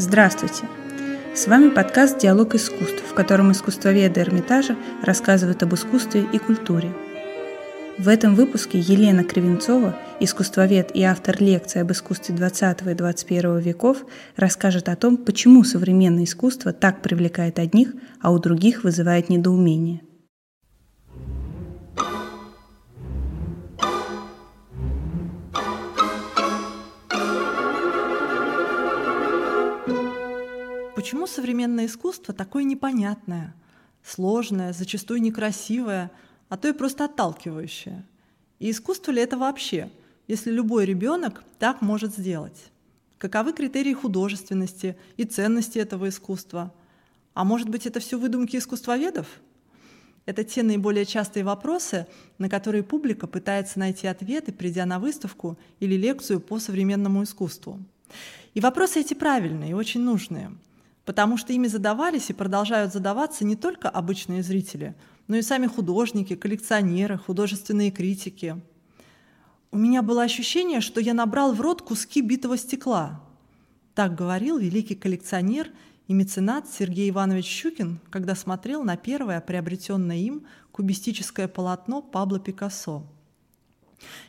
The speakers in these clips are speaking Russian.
Здравствуйте! С вами подкаст «Диалог искусств», в котором искусствоведы Эрмитажа рассказывают об искусстве и культуре. В этом выпуске Елена Кривенцова, искусствовед и автор лекции об искусстве XX и XXI веков, расскажет о том, почему современное искусство так привлекает одних, а у других вызывает недоумение. Почему современное искусство такое непонятное, сложное, зачастую некрасивое, а то и просто отталкивающее? И искусство ли это вообще, если любой ребенок так может сделать? Каковы критерии художественности и ценности этого искусства? А может быть, это все выдумки искусствоведов? Это те наиболее частые вопросы, на которые публика пытается найти ответы, придя на выставку или лекцию по современному искусству. И вопросы эти правильные и очень нужные – потому что ими задавались и продолжают задаваться не только обычные зрители, но и сами художники, коллекционеры, художественные критики. У меня было ощущение, что я набрал в рот куски битого стекла. Так говорил великий коллекционер и меценат Сергей Иванович Щукин, когда смотрел на первое приобретенное им кубистическое полотно Пабло Пикассо –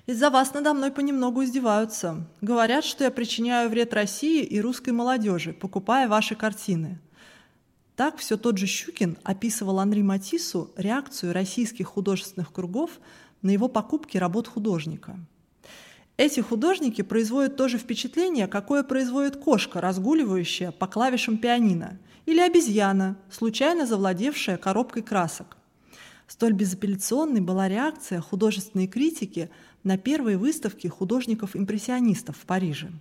из-за вас надо мной понемногу издеваются. Говорят, что я причиняю вред России и русской молодежи, покупая ваши картины. Так все тот же Щукин описывал Анри Матису реакцию российских художественных кругов на его покупки работ художника. Эти художники производят то же впечатление, какое производит кошка, разгуливающая по клавишам пианино, или обезьяна, случайно завладевшая коробкой красок. Столь безапелляционной была реакция художественной критики на первые выставки художников-импрессионистов в Париже.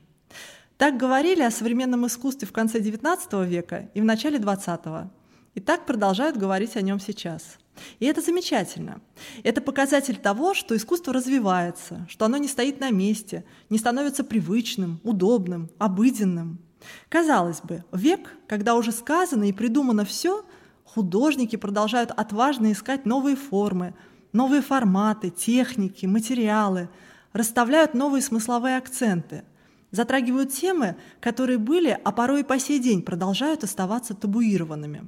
Так говорили о современном искусстве в конце XIX века и в начале XX. И так продолжают говорить о нем сейчас. И это замечательно. Это показатель того, что искусство развивается, что оно не стоит на месте, не становится привычным, удобным, обыденным. Казалось бы, век, когда уже сказано и придумано все – художники продолжают отважно искать новые формы, новые форматы, техники, материалы, расставляют новые смысловые акценты, затрагивают темы, которые были, а порой и по сей день продолжают оставаться табуированными.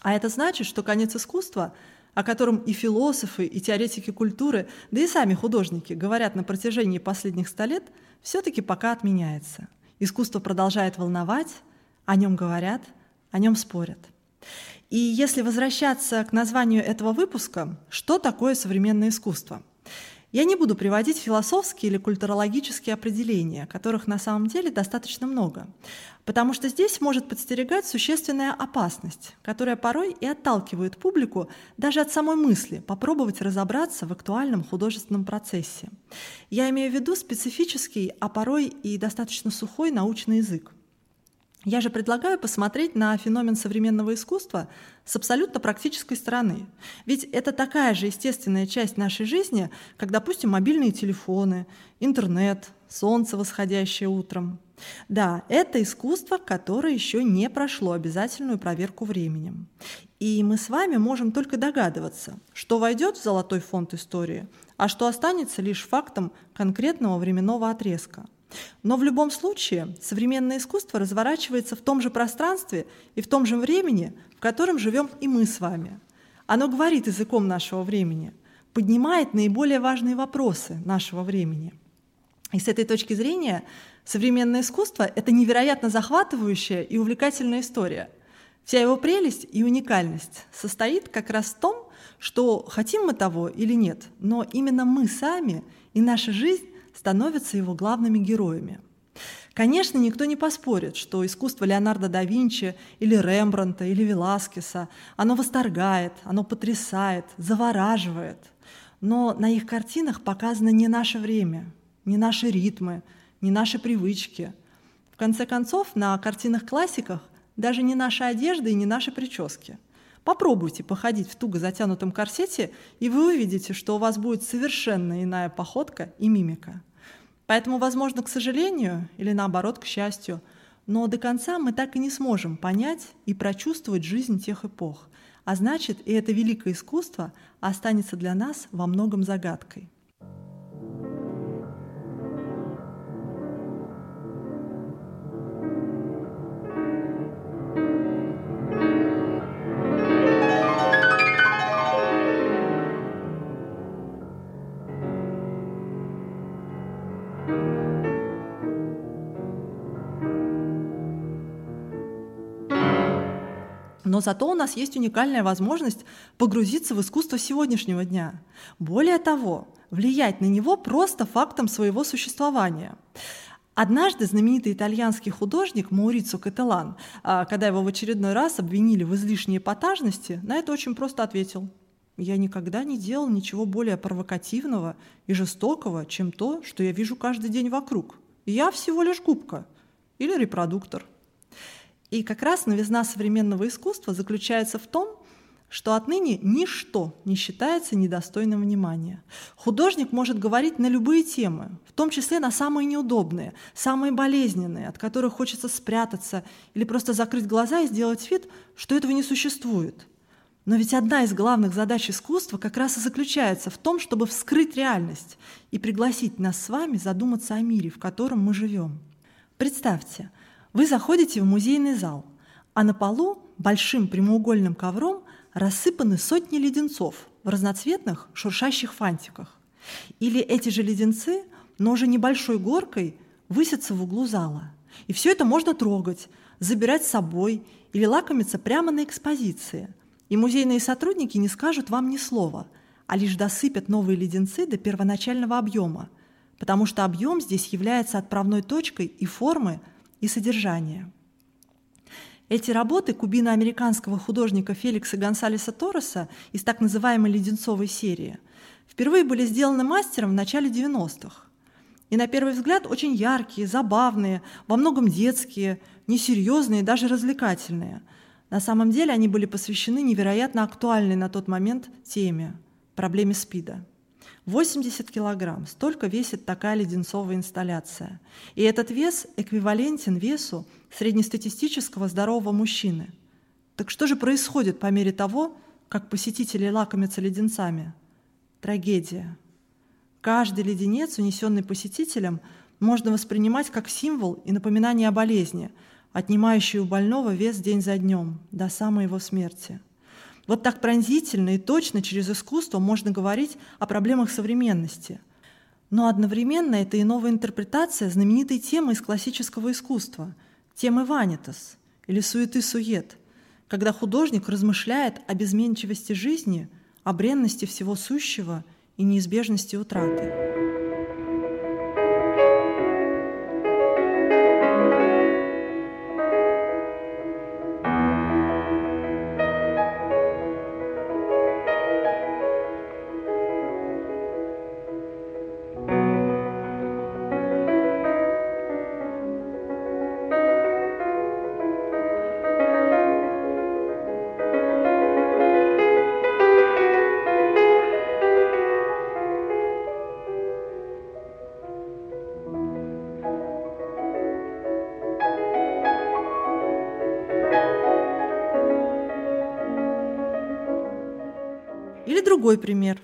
А это значит, что конец искусства, о котором и философы, и теоретики культуры, да и сами художники говорят на протяжении последних ста лет, все-таки пока отменяется. Искусство продолжает волновать, о нем говорят, о нем спорят. И если возвращаться к названию этого выпуска, что такое современное искусство? Я не буду приводить философские или культурологические определения, которых на самом деле достаточно много, потому что здесь может подстерегать существенная опасность, которая порой и отталкивает публику даже от самой мысли попробовать разобраться в актуальном художественном процессе. Я имею в виду специфический, а порой и достаточно сухой научный язык. Я же предлагаю посмотреть на феномен современного искусства с абсолютно практической стороны. Ведь это такая же естественная часть нашей жизни, как, допустим, мобильные телефоны, интернет, солнце, восходящее утром. Да, это искусство, которое еще не прошло обязательную проверку временем. И мы с вами можем только догадываться, что войдет в золотой фонд истории, а что останется лишь фактом конкретного временного отрезка – но в любом случае современное искусство разворачивается в том же пространстве и в том же времени, в котором живем и мы с вами. Оно говорит языком нашего времени, поднимает наиболее важные вопросы нашего времени. И с этой точки зрения современное искусство — это невероятно захватывающая и увлекательная история. Вся его прелесть и уникальность состоит как раз в том, что хотим мы того или нет, но именно мы сами и наша жизнь становятся его главными героями. Конечно, никто не поспорит, что искусство Леонардо да Винчи или Рембранта или Веласкеса, оно восторгает, оно потрясает, завораживает. Но на их картинах показано не наше время, не наши ритмы, не наши привычки. В конце концов, на картинах классиках даже не наша одежда и не наши прически. Попробуйте походить в туго затянутом корсете, и вы увидите, что у вас будет совершенно иная походка и мимика. Поэтому, возможно, к сожалению, или наоборот, к счастью, но до конца мы так и не сможем понять и прочувствовать жизнь тех эпох. А значит, и это великое искусство останется для нас во многом загадкой. Но зато у нас есть уникальная возможность погрузиться в искусство сегодняшнего дня. Более того, влиять на него просто фактом своего существования. Однажды знаменитый итальянский художник Маурицо Кателан, а, когда его в очередной раз обвинили в излишней эпатажности, на это очень просто ответил. Я никогда не делал ничего более провокативного и жестокого, чем то, что я вижу каждый день вокруг. Я всего лишь губка или репродуктор. И как раз новизна современного искусства заключается в том, что отныне ничто не считается недостойным внимания. Художник может говорить на любые темы, в том числе на самые неудобные, самые болезненные, от которых хочется спрятаться или просто закрыть глаза и сделать вид, что этого не существует. Но ведь одна из главных задач искусства как раз и заключается в том, чтобы вскрыть реальность и пригласить нас с вами задуматься о мире, в котором мы живем. Представьте, вы заходите в музейный зал, а на полу большим прямоугольным ковром рассыпаны сотни леденцов в разноцветных шуршащих фантиках. Или эти же леденцы, но уже небольшой горкой, высятся в углу зала. И все это можно трогать, забирать с собой или лакомиться прямо на экспозиции. И музейные сотрудники не скажут вам ни слова, а лишь досыпят новые леденцы до первоначального объема, потому что объем здесь является отправной точкой и формы, и содержания. Эти работы кубино-американского художника Феликса Гонсалеса Торреса из так называемой «Леденцовой серии» впервые были сделаны мастером в начале 90-х. И на первый взгляд очень яркие, забавные, во многом детские, несерьезные, даже развлекательные. На самом деле они были посвящены невероятно актуальной на тот момент теме – проблеме СПИДа. 80 килограмм, столько весит такая леденцовая инсталляция. И этот вес эквивалентен весу среднестатистического здорового мужчины. Так что же происходит по мере того, как посетители лакомятся леденцами? Трагедия. Каждый леденец, унесенный посетителем, можно воспринимать как символ и напоминание о болезни, отнимающей у больного вес день за днем, до самой его смерти – вот так пронзительно и точно через искусство можно говорить о проблемах современности. Но одновременно это и новая интерпретация знаменитой темы из классического искусства – темы ванитас или суеты-сует, когда художник размышляет о безменчивости жизни, о бренности всего сущего и неизбежности утраты. Другой пример.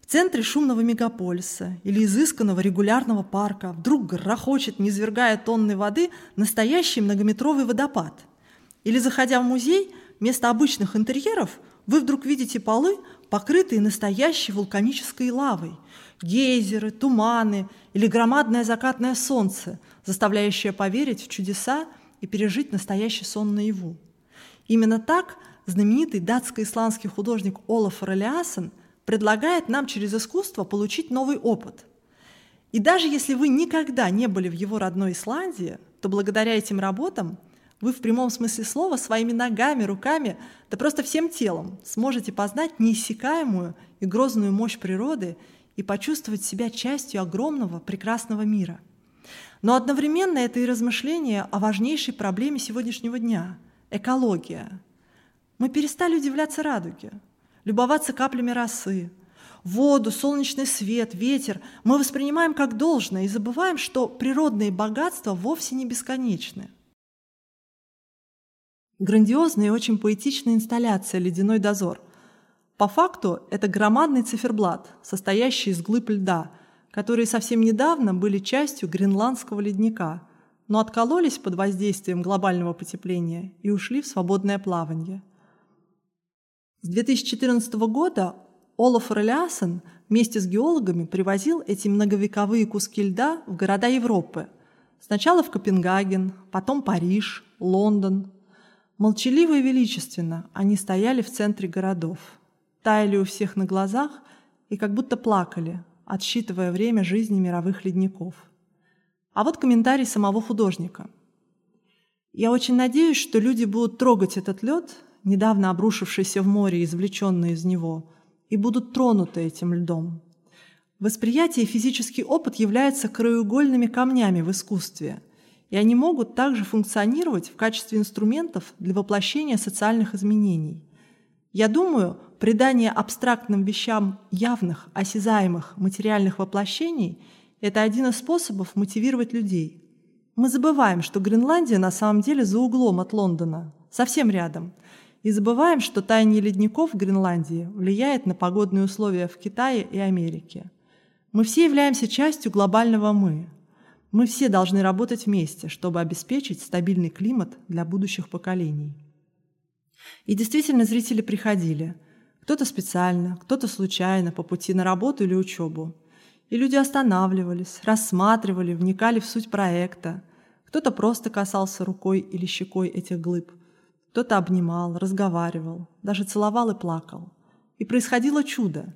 В центре шумного мегаполиса или изысканного регулярного парка вдруг грохочет, низвергая тонны воды, настоящий многометровый водопад. Или, заходя в музей, вместо обычных интерьеров вы вдруг видите полы, покрытые настоящей вулканической лавой, гейзеры, туманы или громадное закатное солнце, заставляющее поверить в чудеса и пережить настоящий сон наяву. Именно так – знаменитый датско-исландский художник Олаф Релиасен предлагает нам через искусство получить новый опыт. И даже если вы никогда не были в его родной Исландии, то благодаря этим работам вы в прямом смысле слова своими ногами, руками, да просто всем телом сможете познать неиссякаемую и грозную мощь природы и почувствовать себя частью огромного прекрасного мира. Но одновременно это и размышление о важнейшей проблеме сегодняшнего дня – экология – мы перестали удивляться радуге, любоваться каплями росы, воду, солнечный свет, ветер мы воспринимаем как должное и забываем, что природные богатства вовсе не бесконечны. Грандиозная и очень поэтичная инсталляция «Ледяной дозор». По факту это громадный циферблат, состоящий из глыб льда, которые совсем недавно были частью гренландского ледника, но откололись под воздействием глобального потепления и ушли в свободное плавание – с 2014 года Олаф Релясен вместе с геологами привозил эти многовековые куски льда в города Европы. Сначала в Копенгаген, потом Париж, Лондон. Молчаливо и величественно они стояли в центре городов, таяли у всех на глазах и как будто плакали, отсчитывая время жизни мировых ледников. А вот комментарий самого художника. «Я очень надеюсь, что люди будут трогать этот лед, недавно обрушившийся в море извлеченный из него, и будут тронуты этим льдом. Восприятие и физический опыт являются краеугольными камнями в искусстве, и они могут также функционировать в качестве инструментов для воплощения социальных изменений. Я думаю, придание абстрактным вещам явных, осязаемых, материальных воплощений – это один из способов мотивировать людей. Мы забываем, что Гренландия на самом деле за углом от Лондона, совсем рядом – и забываем, что таяние ледников в Гренландии влияет на погодные условия в Китае и Америке. Мы все являемся частью глобального «мы». Мы все должны работать вместе, чтобы обеспечить стабильный климат для будущих поколений. И действительно зрители приходили. Кто-то специально, кто-то случайно, по пути на работу или учебу. И люди останавливались, рассматривали, вникали в суть проекта. Кто-то просто касался рукой или щекой этих глыб – кто-то обнимал, разговаривал, даже целовал и плакал. И происходило чудо.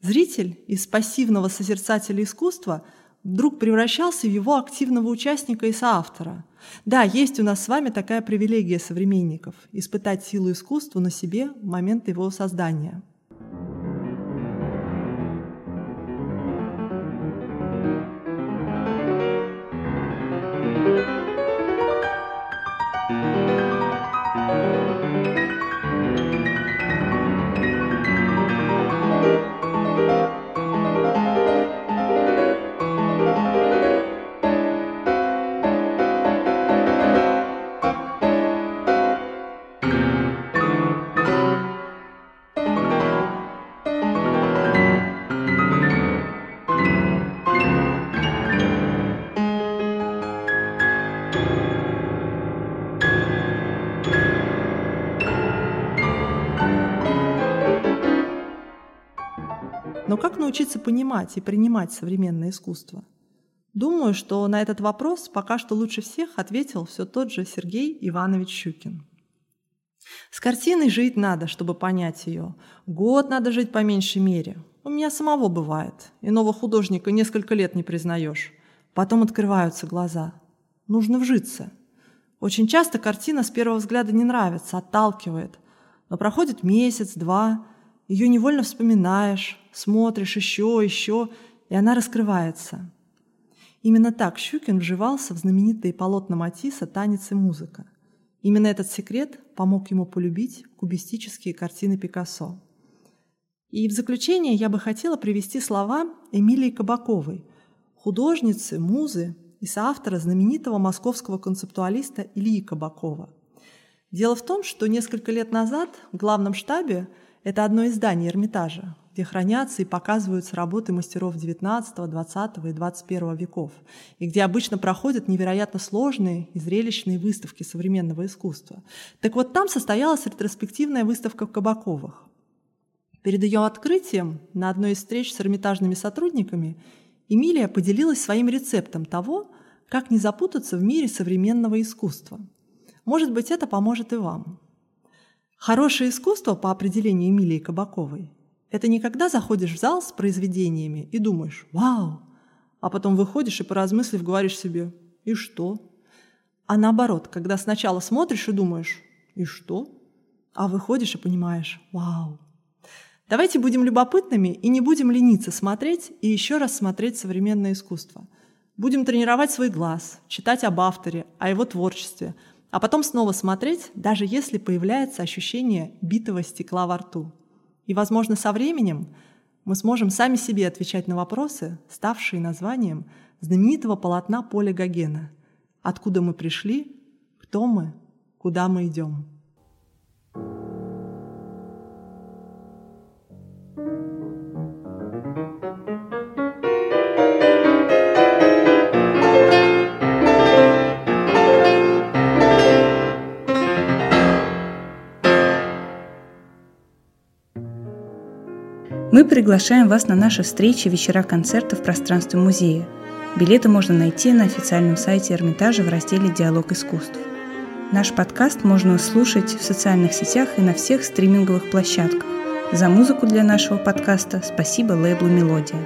Зритель из пассивного созерцателя искусства вдруг превращался в его активного участника и соавтора. Да, есть у нас с вами такая привилегия современников – испытать силу искусства на себе в момент его создания – Но как научиться понимать и принимать современное искусство? Думаю, что на этот вопрос пока что лучше всех ответил все тот же Сергей Иванович Щукин. С картиной жить надо, чтобы понять ее. Год надо жить по меньшей мере. У меня самого бывает. Иного художника несколько лет не признаешь. Потом открываются глаза. Нужно вжиться. Очень часто картина с первого взгляда не нравится, отталкивает. Но проходит месяц, два, ее невольно вспоминаешь, смотришь еще, еще, и она раскрывается. Именно так Щукин вживался в знаменитые полотна Матисса «Танец и музыка». Именно этот секрет помог ему полюбить кубистические картины Пикассо. И в заключение я бы хотела привести слова Эмилии Кабаковой, художницы, музы и соавтора знаменитого московского концептуалиста Ильи Кабакова. Дело в том, что несколько лет назад в главном штабе это одно из зданий Эрмитажа, где хранятся и показываются работы мастеров XIX, XX и XXI веков, и где обычно проходят невероятно сложные и зрелищные выставки современного искусства. Так вот, там состоялась ретроспективная выставка Кабаковых. Перед ее открытием на одной из встреч с эрмитажными сотрудниками Эмилия поделилась своим рецептом того, как не запутаться в мире современного искусства. Может быть, это поможет и вам. Хорошее искусство, по определению Эмилии Кабаковой, это не когда заходишь в зал с произведениями и думаешь «Вау!», а потом выходишь и, поразмыслив, говоришь себе «И что?». А наоборот, когда сначала смотришь и думаешь «И что?», а выходишь и понимаешь «Вау!». Давайте будем любопытными и не будем лениться смотреть и еще раз смотреть современное искусство. Будем тренировать свой глаз, читать об авторе, о его творчестве – а потом снова смотреть, даже если появляется ощущение битого стекла во рту. И, возможно, со временем мы сможем сами себе отвечать на вопросы, ставшие названием знаменитого полотна Поля Гогена «Откуда мы пришли? Кто мы? Куда мы идем?» Мы приглашаем вас на наши встречи, вечера, концерты в пространстве музея. Билеты можно найти на официальном сайте Эрмитажа в разделе «Диалог искусств». Наш подкаст можно слушать в социальных сетях и на всех стриминговых площадках. За музыку для нашего подкаста спасибо лейблу «Мелодия».